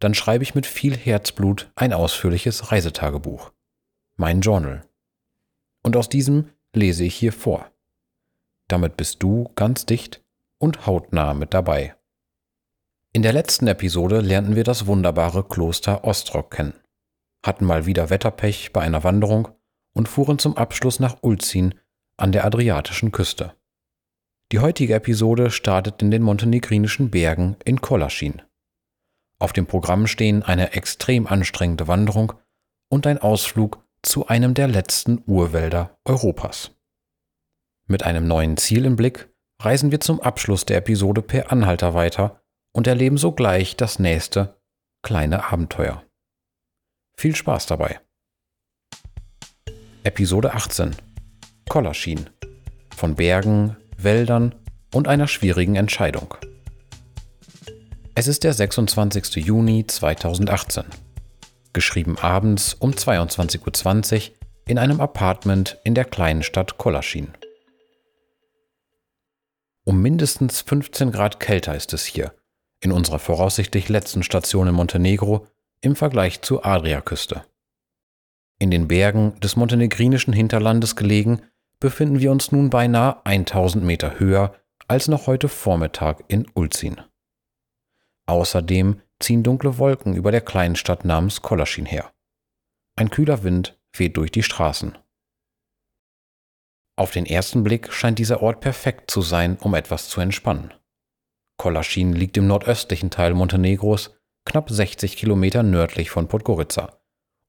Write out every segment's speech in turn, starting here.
dann schreibe ich mit viel Herzblut ein ausführliches Reisetagebuch. Mein Journal. Und aus diesem lese ich hier vor. Damit bist du ganz dicht und hautnah mit dabei. In der letzten Episode lernten wir das wunderbare Kloster Ostrog kennen, hatten mal wieder Wetterpech bei einer Wanderung und fuhren zum Abschluss nach Ulzin an der adriatischen Küste. Die heutige Episode startet in den montenegrinischen Bergen in Kolaschin. Auf dem Programm stehen eine extrem anstrengende Wanderung und ein Ausflug zu einem der letzten Urwälder Europas. Mit einem neuen Ziel im Blick reisen wir zum Abschluss der Episode per Anhalter weiter und erleben sogleich das nächste kleine Abenteuer. Viel Spaß dabei. Episode 18 Kollaschien von Bergen, Wäldern und einer schwierigen Entscheidung. Es ist der 26. Juni 2018. Geschrieben abends um 22.20 Uhr in einem Apartment in der kleinen Stadt Kolaschin. Um mindestens 15 Grad kälter ist es hier, in unserer voraussichtlich letzten Station in Montenegro im Vergleich zur Adriaküste. In den Bergen des montenegrinischen Hinterlandes gelegen, befinden wir uns nun beinahe 1000 Meter höher als noch heute Vormittag in Ulzin. Außerdem ziehen dunkle Wolken über der kleinen Stadt namens Kolaschin her. Ein kühler Wind weht durch die Straßen. Auf den ersten Blick scheint dieser Ort perfekt zu sein, um etwas zu entspannen. Kolaschin liegt im nordöstlichen Teil Montenegros, knapp 60 Kilometer nördlich von Podgorica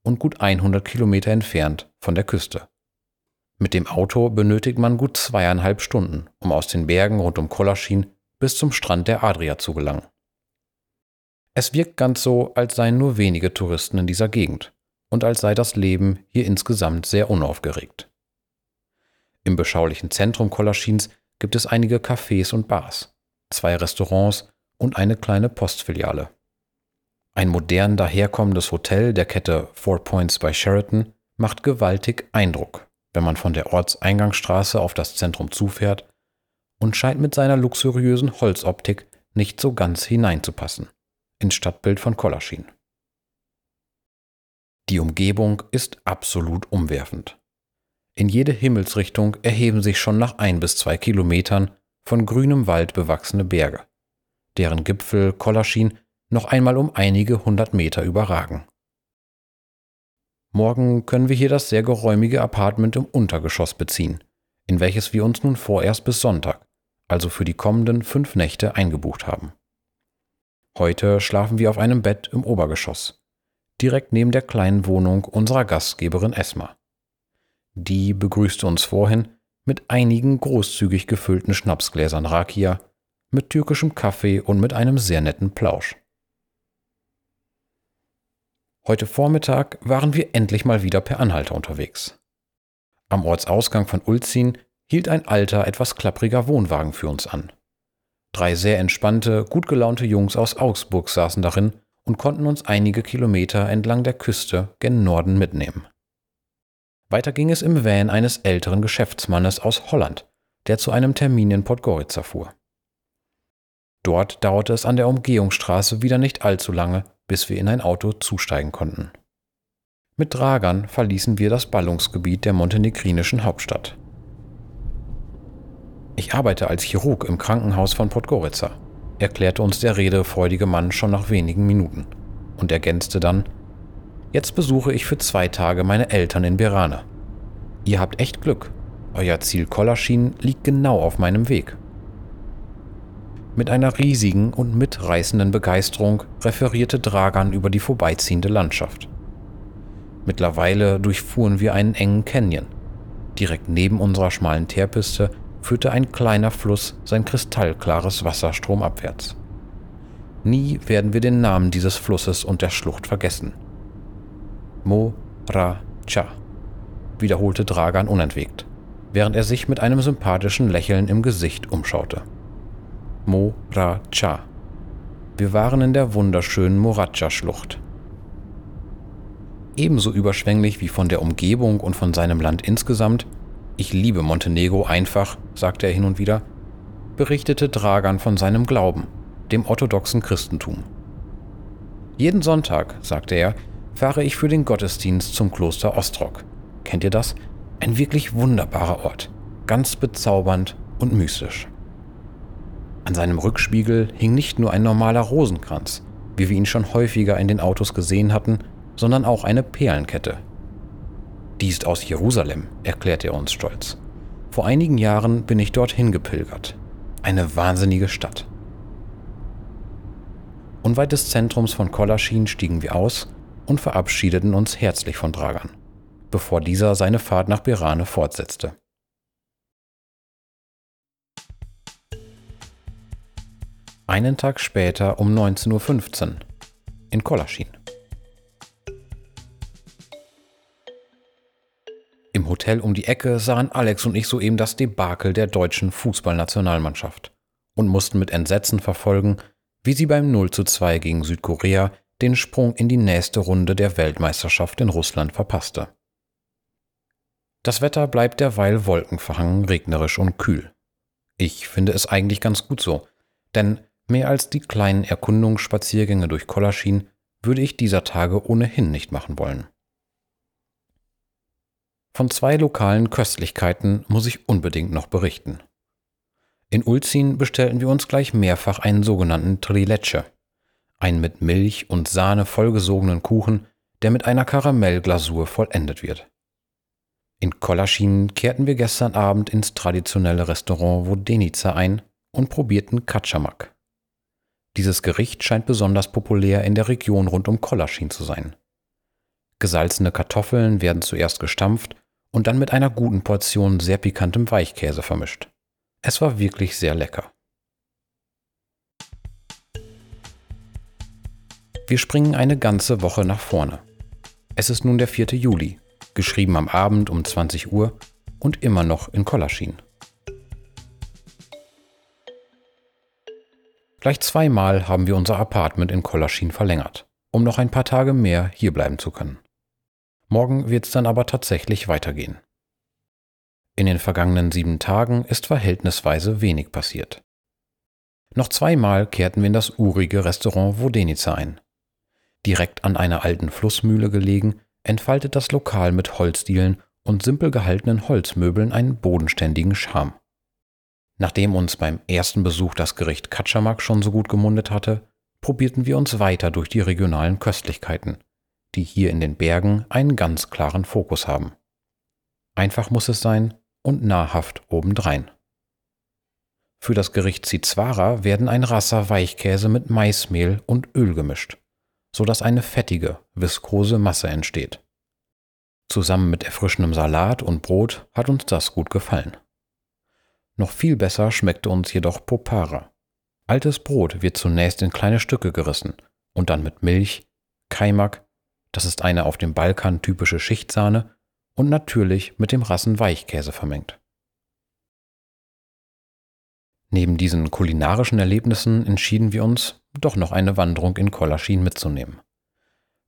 und gut 100 Kilometer entfernt von der Küste. Mit dem Auto benötigt man gut zweieinhalb Stunden, um aus den Bergen rund um Kolaschin bis zum Strand der Adria zu gelangen. Es wirkt ganz so, als seien nur wenige Touristen in dieser Gegend und als sei das Leben hier insgesamt sehr unaufgeregt. Im beschaulichen Zentrum Kolaschins gibt es einige Cafés und Bars, zwei Restaurants und eine kleine Postfiliale. Ein modern daherkommendes Hotel der Kette Four Points by Sheraton macht gewaltig Eindruck, wenn man von der Ortseingangsstraße auf das Zentrum zufährt und scheint mit seiner luxuriösen Holzoptik nicht so ganz hineinzupassen ins Stadtbild von Kolaschin. Die Umgebung ist absolut umwerfend. In jede Himmelsrichtung erheben sich schon nach ein bis zwei Kilometern von grünem Wald bewachsene Berge, deren Gipfel Kolaschin noch einmal um einige hundert Meter überragen. Morgen können wir hier das sehr geräumige Apartment im Untergeschoss beziehen, in welches wir uns nun vorerst bis Sonntag, also für die kommenden fünf Nächte eingebucht haben. Heute schlafen wir auf einem Bett im Obergeschoss, direkt neben der kleinen Wohnung unserer Gastgeberin Esma. Die begrüßte uns vorhin mit einigen großzügig gefüllten Schnapsgläsern Rakia, mit türkischem Kaffee und mit einem sehr netten Plausch. Heute Vormittag waren wir endlich mal wieder per Anhalter unterwegs. Am Ortsausgang von Ulzin hielt ein alter, etwas klappriger Wohnwagen für uns an. Drei sehr entspannte, gut gelaunte Jungs aus Augsburg saßen darin und konnten uns einige Kilometer entlang der Küste gen Norden mitnehmen. Weiter ging es im Van eines älteren Geschäftsmannes aus Holland, der zu einem Termin in Podgorica fuhr. Dort dauerte es an der Umgehungsstraße wieder nicht allzu lange, bis wir in ein Auto zusteigen konnten. Mit Dragern verließen wir das Ballungsgebiet der montenegrinischen Hauptstadt. Ich arbeite als Chirurg im Krankenhaus von Podgorica, erklärte uns der redefreudige Mann schon nach wenigen Minuten und ergänzte dann, Jetzt besuche ich für zwei Tage meine Eltern in Berane. Ihr habt echt Glück. Euer Ziel Kollaschin liegt genau auf meinem Weg. Mit einer riesigen und mitreißenden Begeisterung referierte Dragan über die vorbeiziehende Landschaft. Mittlerweile durchfuhren wir einen engen Canyon. Direkt neben unserer schmalen Teerpiste führte ein kleiner Fluss sein kristallklares Wasser stromabwärts. Nie werden wir den Namen dieses Flusses und der Schlucht vergessen. Mo Ra Cha, wiederholte Dragan unentwegt, während er sich mit einem sympathischen Lächeln im Gesicht umschaute. Mo Ra Cha. Wir waren in der wunderschönen Moracha-Schlucht. Ebenso überschwänglich wie von der Umgebung und von seinem Land insgesamt, ich liebe Montenegro einfach, sagte er hin und wieder, berichtete Dragan von seinem Glauben, dem orthodoxen Christentum. Jeden Sonntag, sagte er, fahre ich für den Gottesdienst zum Kloster Ostrog. Kennt ihr das? Ein wirklich wunderbarer Ort, ganz bezaubernd und mystisch. An seinem Rückspiegel hing nicht nur ein normaler Rosenkranz, wie wir ihn schon häufiger in den Autos gesehen hatten, sondern auch eine Perlenkette. Die ist aus Jerusalem, erklärte er uns stolz. Vor einigen Jahren bin ich dorthin gepilgert. Eine wahnsinnige Stadt. Unweit des Zentrums von Kolaschin stiegen wir aus und verabschiedeten uns herzlich von Dragan, bevor dieser seine Fahrt nach Birane fortsetzte. Einen Tag später um 19.15 Uhr in Kolaschin. Hotel um die Ecke sahen Alex und ich soeben das Debakel der deutschen Fußballnationalmannschaft und mussten mit Entsetzen verfolgen, wie sie beim 0 zu 2 gegen Südkorea den Sprung in die nächste Runde der Weltmeisterschaft in Russland verpasste. Das Wetter bleibt derweil wolkenverhangen, regnerisch und kühl. Ich finde es eigentlich ganz gut so, denn mehr als die kleinen Erkundungsspaziergänge durch Kolaschin würde ich dieser Tage ohnehin nicht machen wollen. Von zwei lokalen Köstlichkeiten muss ich unbedingt noch berichten. In Ulzin bestellten wir uns gleich mehrfach einen sogenannten Trilecce, einen mit Milch und Sahne vollgesogenen Kuchen, der mit einer Karamellglasur vollendet wird. In Kolaschin kehrten wir gestern Abend ins traditionelle Restaurant Vodenica ein und probierten Katschamak. Dieses Gericht scheint besonders populär in der Region rund um Kolaschin zu sein. Gesalzene Kartoffeln werden zuerst gestampft und dann mit einer guten Portion sehr pikantem Weichkäse vermischt. Es war wirklich sehr lecker. Wir springen eine ganze Woche nach vorne. Es ist nun der 4. Juli, geschrieben am Abend um 20 Uhr und immer noch in Kolaschin. Gleich zweimal haben wir unser Apartment in Kolaschin verlängert, um noch ein paar Tage mehr hierbleiben zu können. Morgen wird es dann aber tatsächlich weitergehen. In den vergangenen sieben Tagen ist verhältnisweise wenig passiert. Noch zweimal kehrten wir in das urige Restaurant Vodenica ein. Direkt an einer alten Flussmühle gelegen, entfaltet das Lokal mit Holzdielen und simpel gehaltenen Holzmöbeln einen bodenständigen Charme. Nachdem uns beim ersten Besuch das Gericht Katschamak schon so gut gemundet hatte, probierten wir uns weiter durch die regionalen Köstlichkeiten – die hier in den Bergen einen ganz klaren Fokus haben. Einfach muss es sein und nahrhaft obendrein. Für das Gericht Zizwara werden ein Rasser Weichkäse mit Maismehl und Öl gemischt, sodass eine fettige, viskose Masse entsteht. Zusammen mit erfrischendem Salat und Brot hat uns das gut gefallen. Noch viel besser schmeckte uns jedoch Popara. Altes Brot wird zunächst in kleine Stücke gerissen und dann mit Milch, Kaimak, das ist eine auf dem Balkan typische Schichtsahne und natürlich mit dem Rassen Weichkäse vermengt. Neben diesen kulinarischen Erlebnissen entschieden wir uns, doch noch eine Wanderung in Kolaschin mitzunehmen.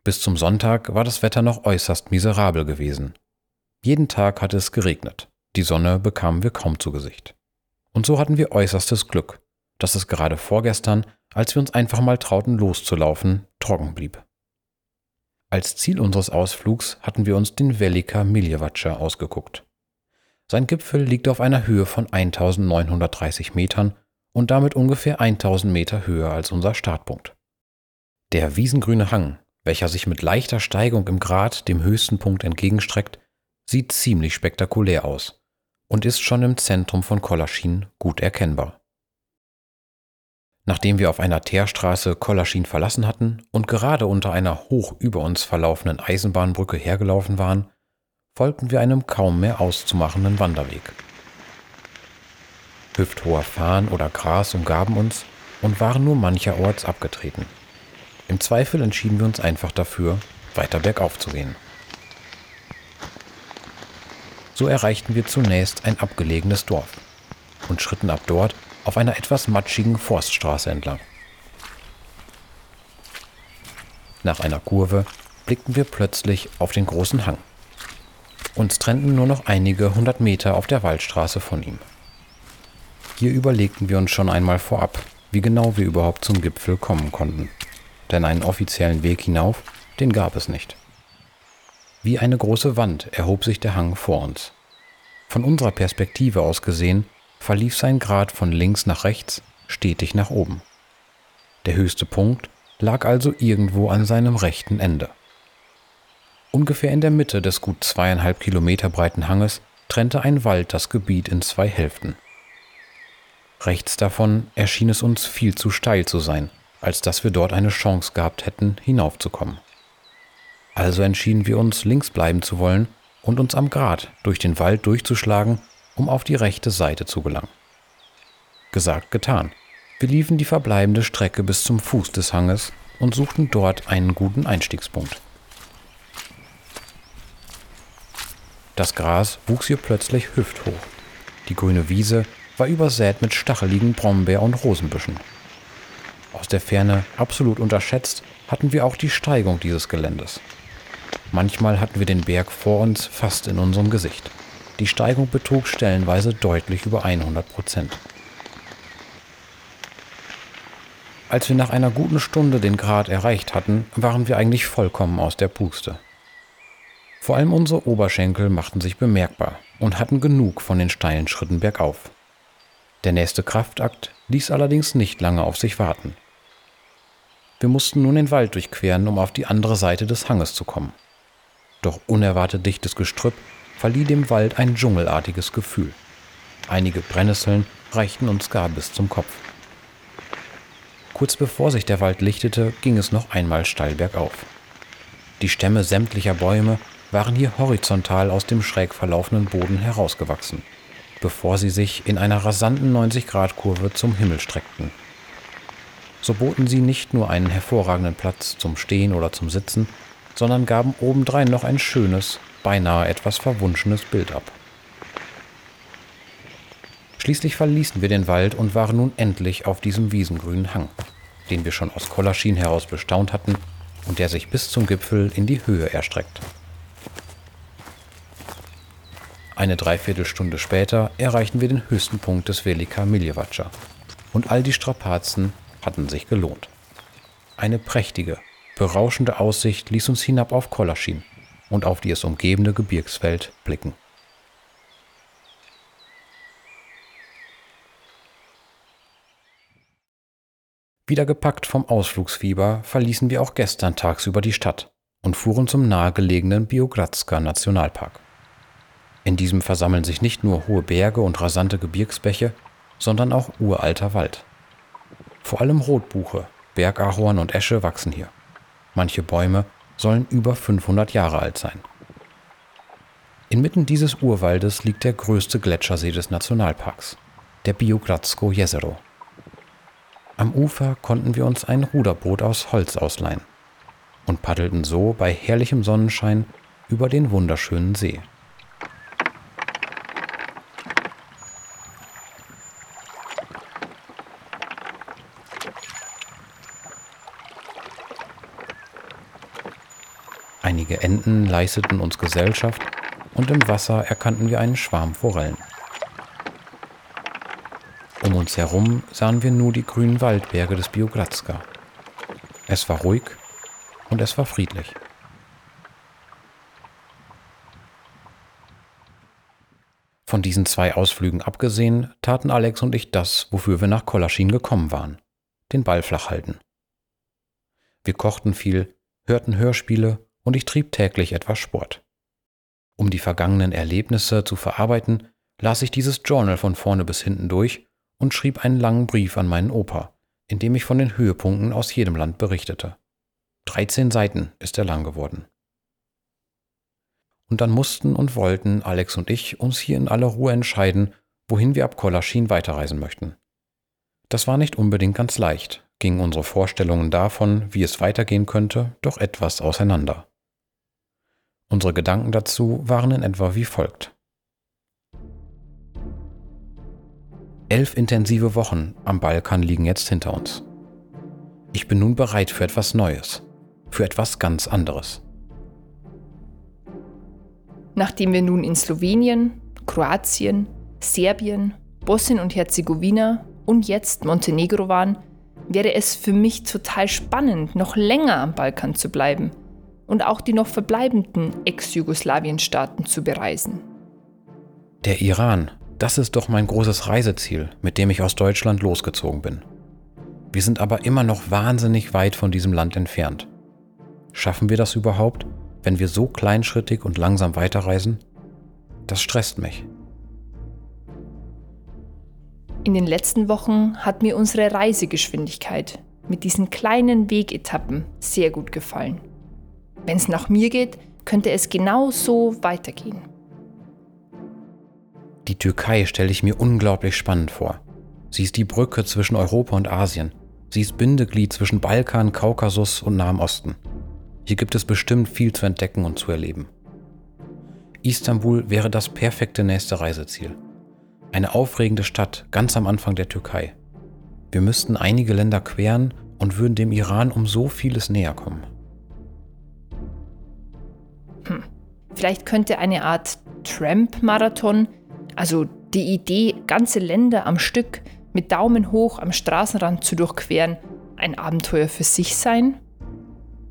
Bis zum Sonntag war das Wetter noch äußerst miserabel gewesen. Jeden Tag hatte es geregnet, die Sonne bekamen wir kaum zu Gesicht. Und so hatten wir äußerstes Glück, dass es gerade vorgestern, als wir uns einfach mal trauten loszulaufen, trocken blieb. Als Ziel unseres Ausflugs hatten wir uns den Velika Miljevaca ausgeguckt. Sein Gipfel liegt auf einer Höhe von 1930 Metern und damit ungefähr 1000 Meter höher als unser Startpunkt. Der wiesengrüne Hang, welcher sich mit leichter Steigung im Grat dem höchsten Punkt entgegenstreckt, sieht ziemlich spektakulär aus und ist schon im Zentrum von Kolaschin gut erkennbar. Nachdem wir auf einer Teerstraße Kolaschin verlassen hatten und gerade unter einer hoch über uns verlaufenden Eisenbahnbrücke hergelaufen waren, folgten wir einem kaum mehr auszumachenden Wanderweg. Hüfthoher Farn oder Gras umgaben uns und waren nur mancherorts abgetreten. Im Zweifel entschieden wir uns einfach dafür, weiter bergauf zu gehen. so erreichten wir zunächst ein abgelegenes Dorf und schritten ab dort auf einer etwas matschigen Forststraße entlang. Nach einer Kurve blickten wir plötzlich auf den großen Hang. Uns trennten nur noch einige hundert Meter auf der Waldstraße von ihm. Hier überlegten wir uns schon einmal vorab, wie genau wir überhaupt zum Gipfel kommen konnten. Denn einen offiziellen Weg hinauf, den gab es nicht. Wie eine große Wand erhob sich der Hang vor uns. Von unserer Perspektive aus gesehen verlief sein Grad von links nach rechts stetig nach oben. Der höchste Punkt lag also irgendwo an seinem rechten Ende. Ungefähr in der Mitte des gut zweieinhalb Kilometer breiten Hanges trennte ein Wald das Gebiet in zwei Hälften. Rechts davon erschien es uns viel zu steil zu sein, als dass wir dort eine Chance gehabt hätten, hinaufzukommen. Also entschieden wir uns, links bleiben zu wollen und uns am Grat durch den Wald durchzuschlagen, um auf die rechte Seite zu gelangen. Gesagt, getan. Wir liefen die verbleibende Strecke bis zum Fuß des Hanges und suchten dort einen guten Einstiegspunkt. Das Gras wuchs hier plötzlich hüfthoch. Die grüne Wiese war übersät mit stacheligen Brombeer- und Rosenbüschen. Aus der Ferne absolut unterschätzt hatten wir auch die Steigung dieses Geländes. Manchmal hatten wir den Berg vor uns fast in unserem Gesicht. Die Steigung betrug stellenweise deutlich über 100 Prozent. Als wir nach einer guten Stunde den Grat erreicht hatten, waren wir eigentlich vollkommen aus der Puste. Vor allem unsere Oberschenkel machten sich bemerkbar und hatten genug von den steilen Schritten bergauf. Der nächste Kraftakt ließ allerdings nicht lange auf sich warten. Wir mussten nun den Wald durchqueren, um auf die andere Seite des Hanges zu kommen. Doch unerwartet dichtes Gestrüpp verlieh dem Wald ein dschungelartiges Gefühl. Einige Brennnesseln reichten uns gar bis zum Kopf. Kurz bevor sich der Wald lichtete, ging es noch einmal steil bergauf. Die Stämme sämtlicher Bäume waren hier horizontal aus dem schräg verlaufenden Boden herausgewachsen bevor sie sich in einer rasanten 90-Grad-Kurve zum Himmel streckten. So boten sie nicht nur einen hervorragenden Platz zum Stehen oder zum Sitzen, sondern gaben obendrein noch ein schönes, beinahe etwas verwunschenes Bild ab. Schließlich verließen wir den Wald und waren nun endlich auf diesem wiesengrünen Hang, den wir schon aus Kollaschien heraus bestaunt hatten und der sich bis zum Gipfel in die Höhe erstreckt. Eine Dreiviertelstunde später erreichten wir den höchsten Punkt des Velika Miljevaca. Und all die Strapazen hatten sich gelohnt. Eine prächtige, berauschende Aussicht ließ uns hinab auf Kolaschin und auf die es umgebende Gebirgsfeld blicken. Wieder gepackt vom Ausflugsfieber verließen wir auch gestern tagsüber die Stadt und fuhren zum nahegelegenen Biogradska Nationalpark. In diesem versammeln sich nicht nur hohe Berge und rasante Gebirgsbäche, sondern auch uralter Wald. Vor allem Rotbuche, Bergahorn und Esche wachsen hier. Manche Bäume sollen über 500 Jahre alt sein. Inmitten dieses Urwaldes liegt der größte Gletschersee des Nationalparks, der Biogradsko Jezero. Am Ufer konnten wir uns ein Ruderboot aus Holz ausleihen und paddelten so bei herrlichem Sonnenschein über den wunderschönen See. Einige Enten leisteten uns Gesellschaft und im Wasser erkannten wir einen Schwarm Forellen. Um uns herum sahen wir nur die grünen Waldberge des Biogradska. Es war ruhig und es war friedlich. Von diesen zwei Ausflügen abgesehen, taten Alex und ich das, wofür wir nach Kolaschin gekommen waren, den Ball flach halten. Wir kochten viel, hörten Hörspiele und ich trieb täglich etwas Sport. Um die vergangenen Erlebnisse zu verarbeiten, las ich dieses Journal von vorne bis hinten durch und schrieb einen langen Brief an meinen Opa, in dem ich von den Höhepunkten aus jedem Land berichtete. 13 Seiten ist er lang geworden. Und dann mussten und wollten Alex und ich uns hier in aller Ruhe entscheiden, wohin wir ab Kolaschin weiterreisen möchten. Das war nicht unbedingt ganz leicht, gingen unsere Vorstellungen davon, wie es weitergehen könnte, doch etwas auseinander. Unsere Gedanken dazu waren in etwa wie folgt. Elf intensive Wochen am Balkan liegen jetzt hinter uns. Ich bin nun bereit für etwas Neues, für etwas ganz anderes. Nachdem wir nun in Slowenien, Kroatien, Serbien, Bosnien und Herzegowina und jetzt Montenegro waren, wäre es für mich total spannend, noch länger am Balkan zu bleiben – und auch die noch verbleibenden Ex-Jugoslawien-Staaten zu bereisen. Der Iran, das ist doch mein großes Reiseziel, mit dem ich aus Deutschland losgezogen bin. Wir sind aber immer noch wahnsinnig weit von diesem Land entfernt. Schaffen wir das überhaupt, wenn wir so kleinschrittig und langsam weiterreisen? Das stresst mich. In den letzten Wochen hat mir unsere Reisegeschwindigkeit mit diesen kleinen Wegetappen sehr gut gefallen. Wenn es nach mir geht, könnte es genau so weitergehen. Die Türkei stelle ich mir unglaublich spannend vor. Sie ist die Brücke zwischen Europa und Asien. Sie ist Bindeglied zwischen Balkan, Kaukasus und Nahem Osten. Hier gibt es bestimmt viel zu entdecken und zu erleben. Istanbul wäre das perfekte nächste Reiseziel. Eine aufregende Stadt ganz am Anfang der Türkei. Wir müssten einige Länder queren und würden dem Iran um so vieles näher kommen. Hm. Vielleicht könnte eine Art Tramp-Marathon, also die Idee, ganze Länder am Stück mit Daumen hoch am Straßenrand zu durchqueren, ein Abenteuer für sich sein?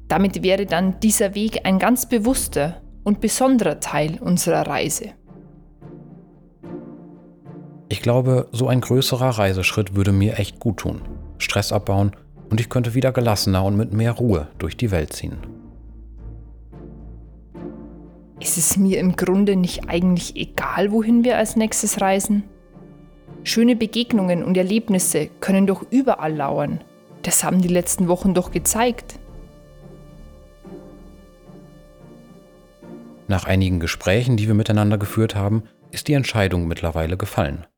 Damit wäre dann dieser Weg ein ganz bewusster und besonderer Teil unserer Reise. Ich glaube, so ein größerer Reiseschritt würde mir echt gut tun, Stress abbauen und ich könnte wieder gelassener und mit mehr Ruhe durch die Welt ziehen. Ist es mir im Grunde nicht eigentlich egal, wohin wir als nächstes reisen? Schöne Begegnungen und Erlebnisse können doch überall lauern. Das haben die letzten Wochen doch gezeigt. Nach einigen Gesprächen, die wir miteinander geführt haben, ist die Entscheidung mittlerweile gefallen.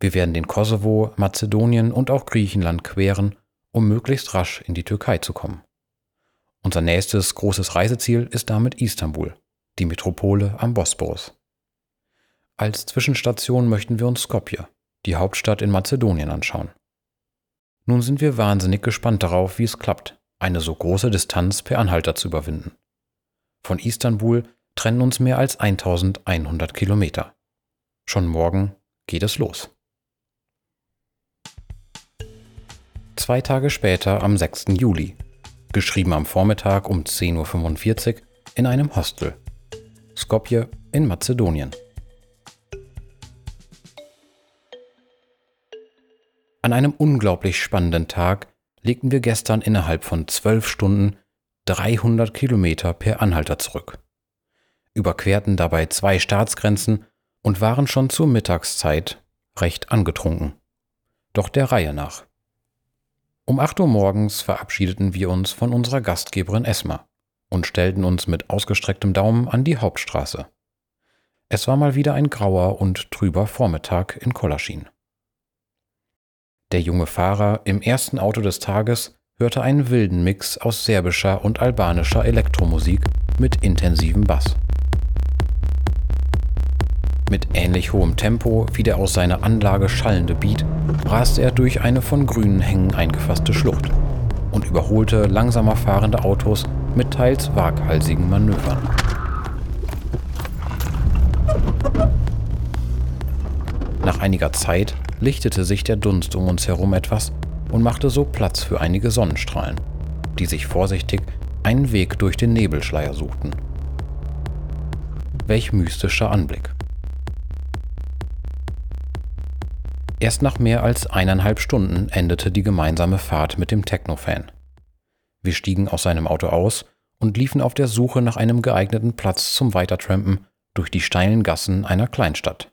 Wir werden den Kosovo, Mazedonien und auch Griechenland queren, um möglichst rasch in die Türkei zu kommen. Unser nächstes großes Reiseziel ist damit Istanbul, die Metropole am Bosporus. Als Zwischenstation möchten wir uns Skopje, die Hauptstadt in Mazedonien, anschauen. Nun sind wir wahnsinnig gespannt darauf, wie es klappt, eine so große Distanz per Anhalter zu überwinden. Von Istanbul trennen uns mehr als 1100 Kilometer. Schon morgen geht es los. Zwei Tage später, am 6. Juli, geschrieben am Vormittag um 10.45 Uhr in einem Hostel. Skopje in Mazedonien. An einem unglaublich spannenden Tag legten wir gestern innerhalb von zwölf Stunden 300 Kilometer per Anhalter zurück, überquerten dabei zwei Staatsgrenzen und waren schon zur Mittagszeit recht angetrunken. Doch der Reihe nach. Um 8 Uhr morgens verabschiedeten wir uns von unserer Gastgeberin Esma und stellten uns mit ausgestrecktem Daumen an die Hauptstraße. Es war mal wieder ein grauer und trüber Vormittag in Kolaschin. Der junge Fahrer im ersten Auto des Tages hörte einen wilden Mix aus serbischer und albanischer Elektromusik mit intensivem Bass. Mit ähnlich hohem Tempo wie der aus seiner Anlage schallende Beat raste er durch eine von grünen Hängen eingefasste Schlucht und überholte langsamer fahrende Autos mit teils waghalsigen Manövern. Nach einiger Zeit lichtete sich der Dunst um uns herum etwas und machte so Platz für einige Sonnenstrahlen, die sich vorsichtig einen Weg durch den Nebelschleier suchten. Welch mystischer Anblick. Erst nach mehr als eineinhalb Stunden endete die gemeinsame Fahrt mit dem Techno-Fan. Wir stiegen aus seinem Auto aus und liefen auf der Suche nach einem geeigneten Platz zum Weitertrampen durch die steilen Gassen einer Kleinstadt.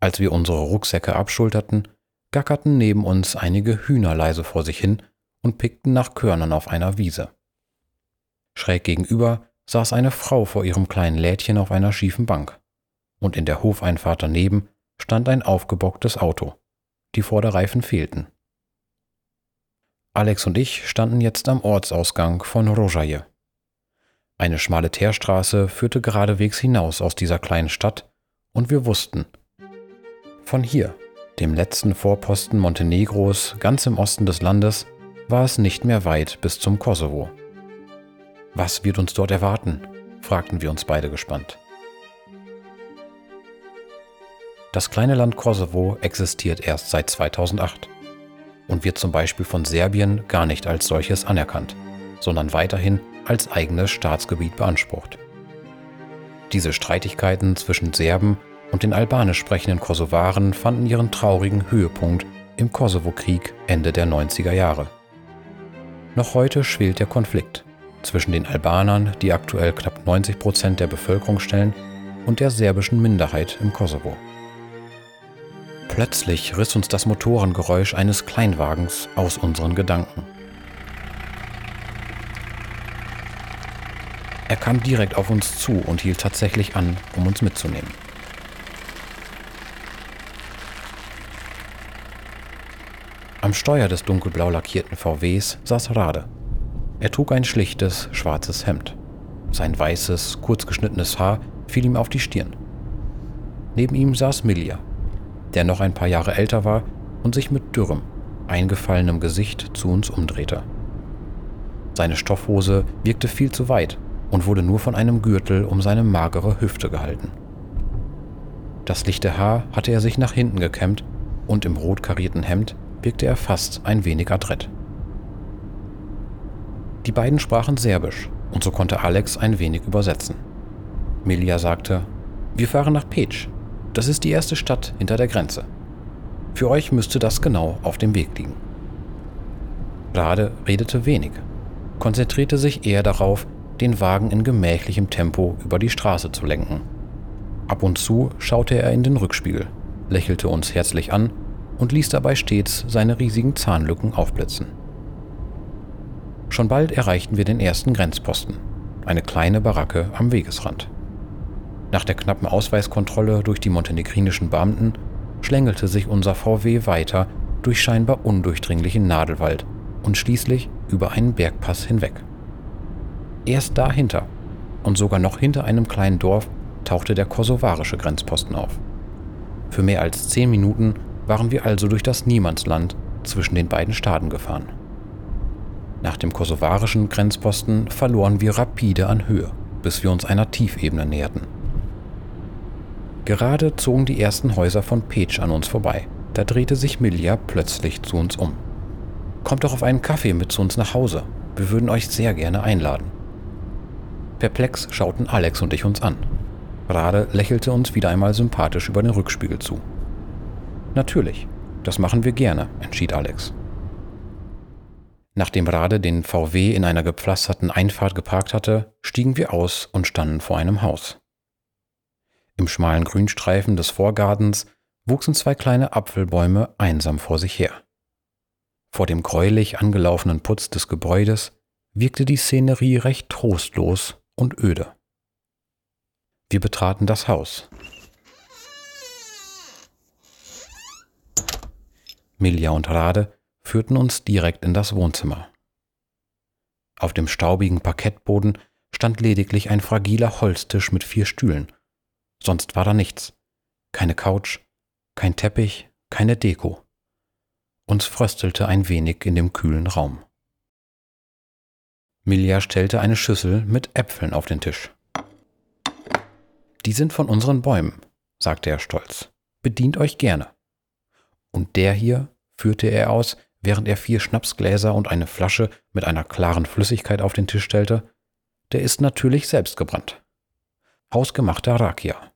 Als wir unsere Rucksäcke abschulterten, gackerten neben uns einige Hühner leise vor sich hin und pickten nach Körnern auf einer Wiese. Schräg gegenüber saß eine Frau vor ihrem kleinen Lädchen auf einer schiefen Bank, und in der Hofeinfahrt daneben stand ein aufgebocktes Auto. Die Vorderreifen fehlten. Alex und ich standen jetzt am Ortsausgang von Rojaje. Eine schmale Teerstraße führte geradewegs hinaus aus dieser kleinen Stadt, und wir wussten, Von hier, dem letzten Vorposten Montenegros ganz im Osten des Landes, war es nicht mehr weit bis zum Kosovo. Was wird uns dort erwarten? fragten wir uns beide gespannt. Das kleine Land Kosovo existiert erst seit 2008 und wird zum Beispiel von Serbien gar nicht als solches anerkannt, sondern weiterhin als eigenes Staatsgebiet beansprucht. Diese Streitigkeiten zwischen Serben und den albanisch sprechenden Kosovaren fanden ihren traurigen Höhepunkt im Kosovo-Krieg Ende der 90er Jahre. Noch heute schwelt der Konflikt zwischen den Albanern, die aktuell knapp 90 Prozent der Bevölkerung stellen, und der serbischen Minderheit im Kosovo. Plötzlich riss uns das Motorengeräusch eines Kleinwagens aus unseren Gedanken. Er kam direkt auf uns zu und hielt tatsächlich an, um uns mitzunehmen. Am Steuer des dunkelblau lackierten VWs saß Rade. Er trug ein schlichtes, schwarzes Hemd. Sein weißes, kurzgeschnittenes Haar fiel ihm auf die Stirn. Neben ihm saß Milja, der noch ein paar Jahre älter war und sich mit dürrem, eingefallenem Gesicht zu uns umdrehte. Seine Stoffhose wirkte viel zu weit und wurde nur von einem Gürtel um seine magere Hüfte gehalten. Das lichte Haar hatte er sich nach hinten gekämmt und im rot karierten Hemd wirkte er fast ein wenig adrett. Die beiden sprachen Serbisch und so konnte Alex ein wenig übersetzen. Milja sagte, wir fahren nach Peć. Das ist die erste Stadt hinter der Grenze. Für euch müsste das genau auf dem Weg liegen. Rade redete wenig, konzentrierte sich eher darauf, den Wagen in gemächlichem Tempo über die Straße zu lenken. Ab und zu schaute er in den Rückspiegel, lächelte uns herzlich an und ließ dabei stets seine riesigen Zahnlücken aufblitzen. Schon bald erreichten wir den ersten Grenzposten, eine kleine Baracke am Wegesrand. Nach der knappen Ausweiskontrolle durch die montenegrinischen Beamten schlängelte sich unser VW weiter durch scheinbar undurchdringlichen Nadelwald und schließlich über einen Bergpass hinweg. Erst dahinter und sogar noch hinter einem kleinen Dorf tauchte der kosovarische Grenzposten auf. Für mehr als zehn Minuten waren wir also durch das Niemandsland zwischen den beiden Staaten gefahren. Nach dem kosovarischen Grenzposten verloren wir rapide an Höhe, bis wir uns einer Tiefebene näherten. Gerade zogen die ersten Häuser von Peć an uns vorbei. Da drehte sich Milja plötzlich zu uns um. Kommt doch auf einen Kaffee mit zu uns nach Hause. Wir würden euch sehr gerne einladen. Perplex schauten Alex und ich uns an. Rade lächelte uns wieder einmal sympathisch über den Rückspiegel zu. Natürlich, das machen wir gerne, entschied Alex. Nachdem Rade den VW in einer gepflasterten Einfahrt geparkt hatte, stiegen wir aus und standen vor einem Haus. Im schmalen Grünstreifen des Vorgartens wuchsen zwei kleine Apfelbäume einsam vor sich her. Vor dem gräulich angelaufenen Putz des Gebäudes wirkte die Szenerie recht trostlos und öde. Wir betraten das Haus. Milja und Rade führten uns direkt in das Wohnzimmer. Auf dem staubigen Parkettboden stand lediglich ein fragiler Holztisch mit vier Stühlen. Sonst war da nichts. Keine Couch, kein Teppich, keine Deko. Uns fröstelte ein wenig in dem kühlen Raum. Milja stellte eine Schüssel mit Äpfeln auf den Tisch. Die sind von unseren Bäumen, sagte er stolz. Bedient euch gerne. Und der hier, führte er aus, während er vier Schnapsgläser und eine Flasche mit einer klaren Flüssigkeit auf den Tisch stellte, der ist natürlich selbst gebrannt. Hausgemachter Rakia.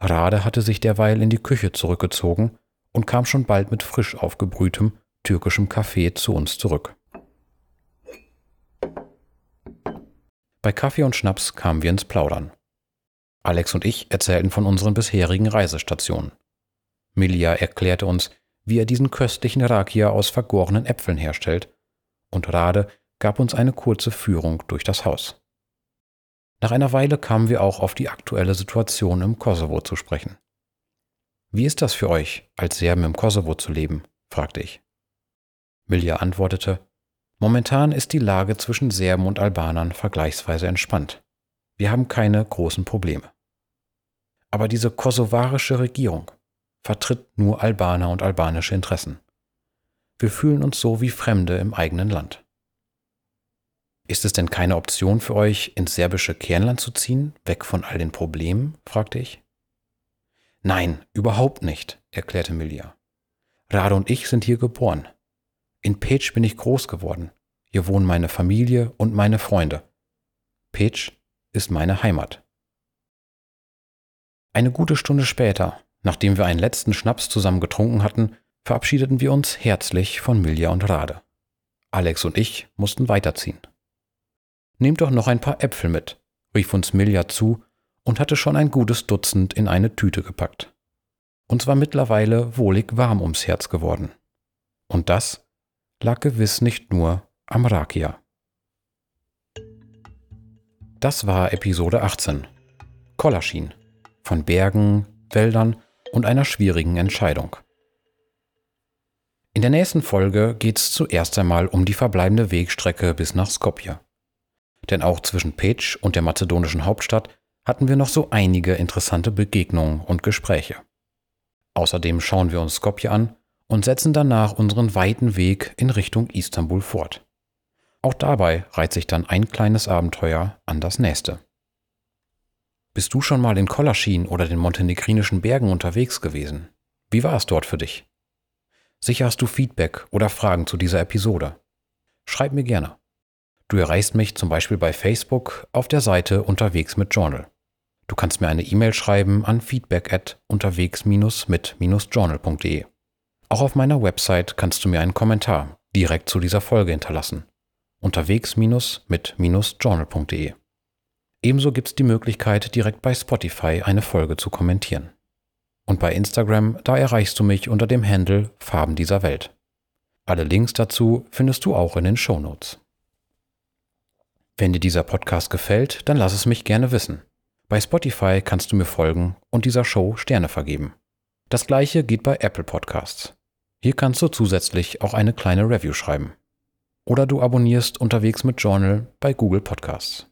Rade hatte sich derweil in die Küche zurückgezogen und kam schon bald mit frisch aufgebrühtem türkischem Kaffee zu uns zurück. Bei Kaffee und Schnaps kamen wir ins Plaudern. Alex und ich erzählten von unseren bisherigen Reisestationen. Milia erklärte uns, wie er diesen köstlichen Rakia aus vergorenen Äpfeln herstellt, und Rade gab uns eine kurze Führung durch das Haus. Nach einer Weile kamen wir auch auf die aktuelle Situation im Kosovo zu sprechen. Wie ist das für euch, als Serben im Kosovo zu leben? fragte ich. Milja antwortete, Momentan ist die Lage zwischen Serben und Albanern vergleichsweise entspannt. Wir haben keine großen Probleme. Aber diese kosovarische Regierung, vertritt nur Albaner und albanische Interessen. Wir fühlen uns so wie Fremde im eigenen Land. Ist es denn keine Option für euch, ins serbische Kernland zu ziehen, weg von all den Problemen? fragte ich. Nein, überhaupt nicht, erklärte Milja. Rade und ich sind hier geboren. In Peć bin ich groß geworden. Hier wohnen meine Familie und meine Freunde. Peć ist meine Heimat. Eine gute Stunde später, nachdem wir einen letzten Schnaps zusammen getrunken hatten, verabschiedeten wir uns herzlich von Milja und Rade. Alex und ich mussten weiterziehen. Nehmt doch noch ein paar Äpfel mit, rief uns Milja zu und hatte schon ein gutes Dutzend in eine Tüte gepackt. Uns war mittlerweile wohlig warm ums Herz geworden. Und das lag gewiss nicht nur am Rakia. Das war Episode 18. Kolaschin. Von Bergen, Wäldern und einer schwierigen Entscheidung. In der nächsten Folge geht es zuerst einmal um die verbleibende Wegstrecke bis nach Skopje. Denn auch zwischen Peć und der mazedonischen Hauptstadt hatten wir noch so einige interessante Begegnungen und Gespräche. Außerdem schauen wir uns Skopje an und setzen danach unseren weiten Weg in Richtung Istanbul fort. Auch dabei reiht sich dann ein kleines Abenteuer an das nächste. Bist du schon mal in Kolaschin oder den montenegrinischen Bergen unterwegs gewesen? Wie war es dort für dich? Sicher hast du Feedback oder Fragen zu dieser Episode. Schreib mir gerne. Du erreichst mich zum Beispiel bei Facebook auf der Seite Unterwegs mit Journal. Du kannst mir eine E-Mail schreiben an feedback at unterwegs-mit-journal.de. Auch auf meiner Website kannst du mir einen Kommentar direkt zu dieser Folge hinterlassen. Unterwegs-mit-journal.de. Ebenso gibt es die Möglichkeit, direkt bei Spotify eine Folge zu kommentieren. Und bei Instagram, da erreichst du mich unter dem Handle Farben dieser Welt. Alle Links dazu findest du auch in den Show Notes. Wenn dir dieser Podcast gefällt, dann lass es mich gerne wissen. Bei Spotify kannst du mir folgen und dieser Show Sterne vergeben. Das gleiche geht bei Apple Podcasts. Hier kannst du zusätzlich auch eine kleine Review schreiben. Oder du abonnierst unterwegs mit Journal bei Google Podcasts.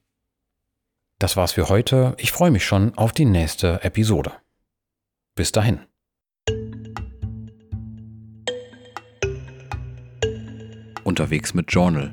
Das war's für heute. Ich freue mich schon auf die nächste Episode. Bis dahin. Unterwegs mit Journal.